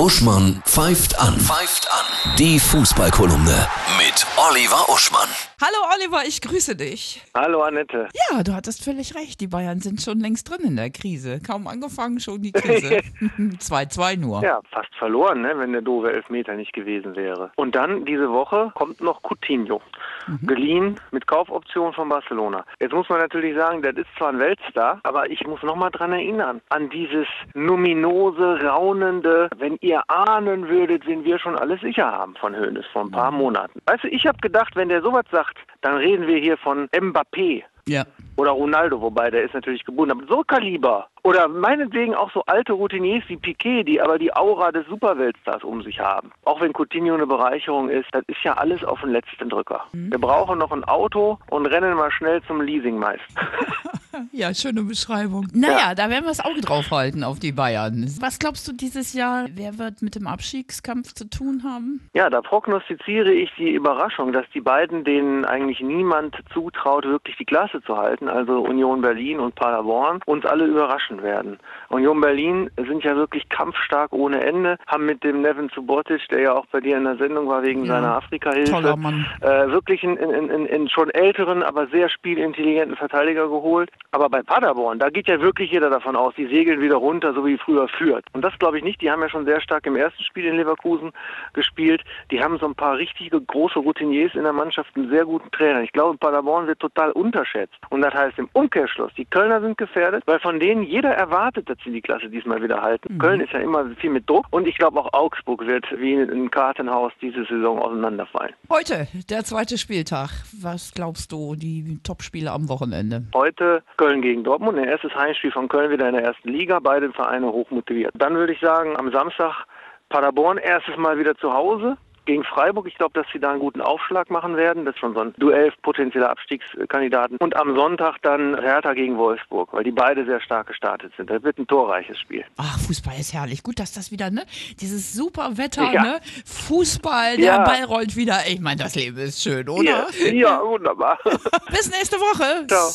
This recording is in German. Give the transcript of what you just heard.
Uschmann pfeift an. Pfeift an. Die Fußballkolumne mit Oliver Uschmann. Hallo Oliver, ich grüße dich. Hallo Annette. Ja, du hattest völlig recht. Die Bayern sind schon längst drin in der Krise. Kaum angefangen, schon die Krise. 2-2 nur. Ja, fast verloren, ne, wenn der doofe Elfmeter nicht gewesen wäre. Und dann diese Woche kommt noch Coutinho. Geliehen mit Kaufoption von Barcelona. Jetzt muss man natürlich sagen, das ist zwar ein Weltstar, aber ich muss noch mal dran erinnern, an dieses numinose, raunende, wenn ihr ahnen würdet, wen wir schon alles sicher haben von Hoeneß vor ein paar Monaten. Weißt du, ich habe gedacht, wenn der sowas sagt, dann reden wir hier von Mbappé Ja. oder Ronaldo, wobei der ist natürlich gebunden. Aber so Kaliber. Oder meinetwegen auch so alte Routiniers wie Piquet, die aber die Aura des Superweltstars um sich haben. Auch wenn Coutinho eine Bereicherung ist, das ist ja alles auf den letzten Drücker. Wir brauchen noch ein Auto und rennen mal schnell zum Leasingmeister. Ja, schöne Beschreibung. Naja, da werden wir das Auge drauf halten auf die Bayern. Was glaubst du dieses Jahr, wer wird mit dem Abstiegskampf zu tun haben? Ja, da prognostiziere ich die Überraschung, dass die beiden, denen eigentlich niemand zutraut, wirklich die Klasse zu halten, also Union Berlin und Paderborn, uns alle überraschen werden. Union Berlin sind ja wirklich kampfstark ohne Ende, haben mit dem Nevin Subotic, der ja auch bei dir in der Sendung war wegen Ja, seiner Afrika-Hilfe, toller Mann. äh, wirklich einen, einen, einen, einen schon älteren, aber sehr spielintelligenten Verteidiger geholt. Aber bei Paderborn, da geht ja wirklich jeder davon aus, die segeln wieder runter, so wie früher führt. Und das glaube ich nicht. Die haben ja schon sehr stark im ersten Spiel in Leverkusen gespielt. Die haben so ein paar richtige große Routiniers in der Mannschaft, einen sehr guten Trainer. Ich glaube, Paderborn wird total unterschätzt. Und das heißt im Umkehrschluss, die Kölner sind gefährdet, weil von denen jeder erwartet, dass sie die Klasse diesmal wieder halten. Köln ist ja immer viel mit Druck. Und ich glaube auch Augsburg wird wie ein Kartenhaus diese Saison auseinanderfallen. Heute, der zweite Spieltag. Was glaubst du, die Topspiele am Wochenende? Heute Köln gegen Dortmund, ein erstes Heimspiel von Köln wieder in der ersten Liga, beide Vereine hochmotiviert. Dann würde ich sagen, am Samstag Paderborn erstes Mal wieder zu Hause gegen Freiburg. Ich glaube, dass sie da einen guten Aufschlag machen werden. Das ist schon so ein Duell potenzieller Abstiegskandidaten. Und am Sonntag dann Hertha gegen Wolfsburg, weil die beide sehr stark gestartet sind. Das wird ein torreiches Spiel. Ach, Fußball ist herrlich. Gut, dass das wieder, ne? Dieses super Wetter, Ja. ne? Fußball, der Ja. Ball rollt wieder. Ich meine, das Leben ist schön, oder? Ja, ja wunderbar. Bis nächste Woche. Ciao.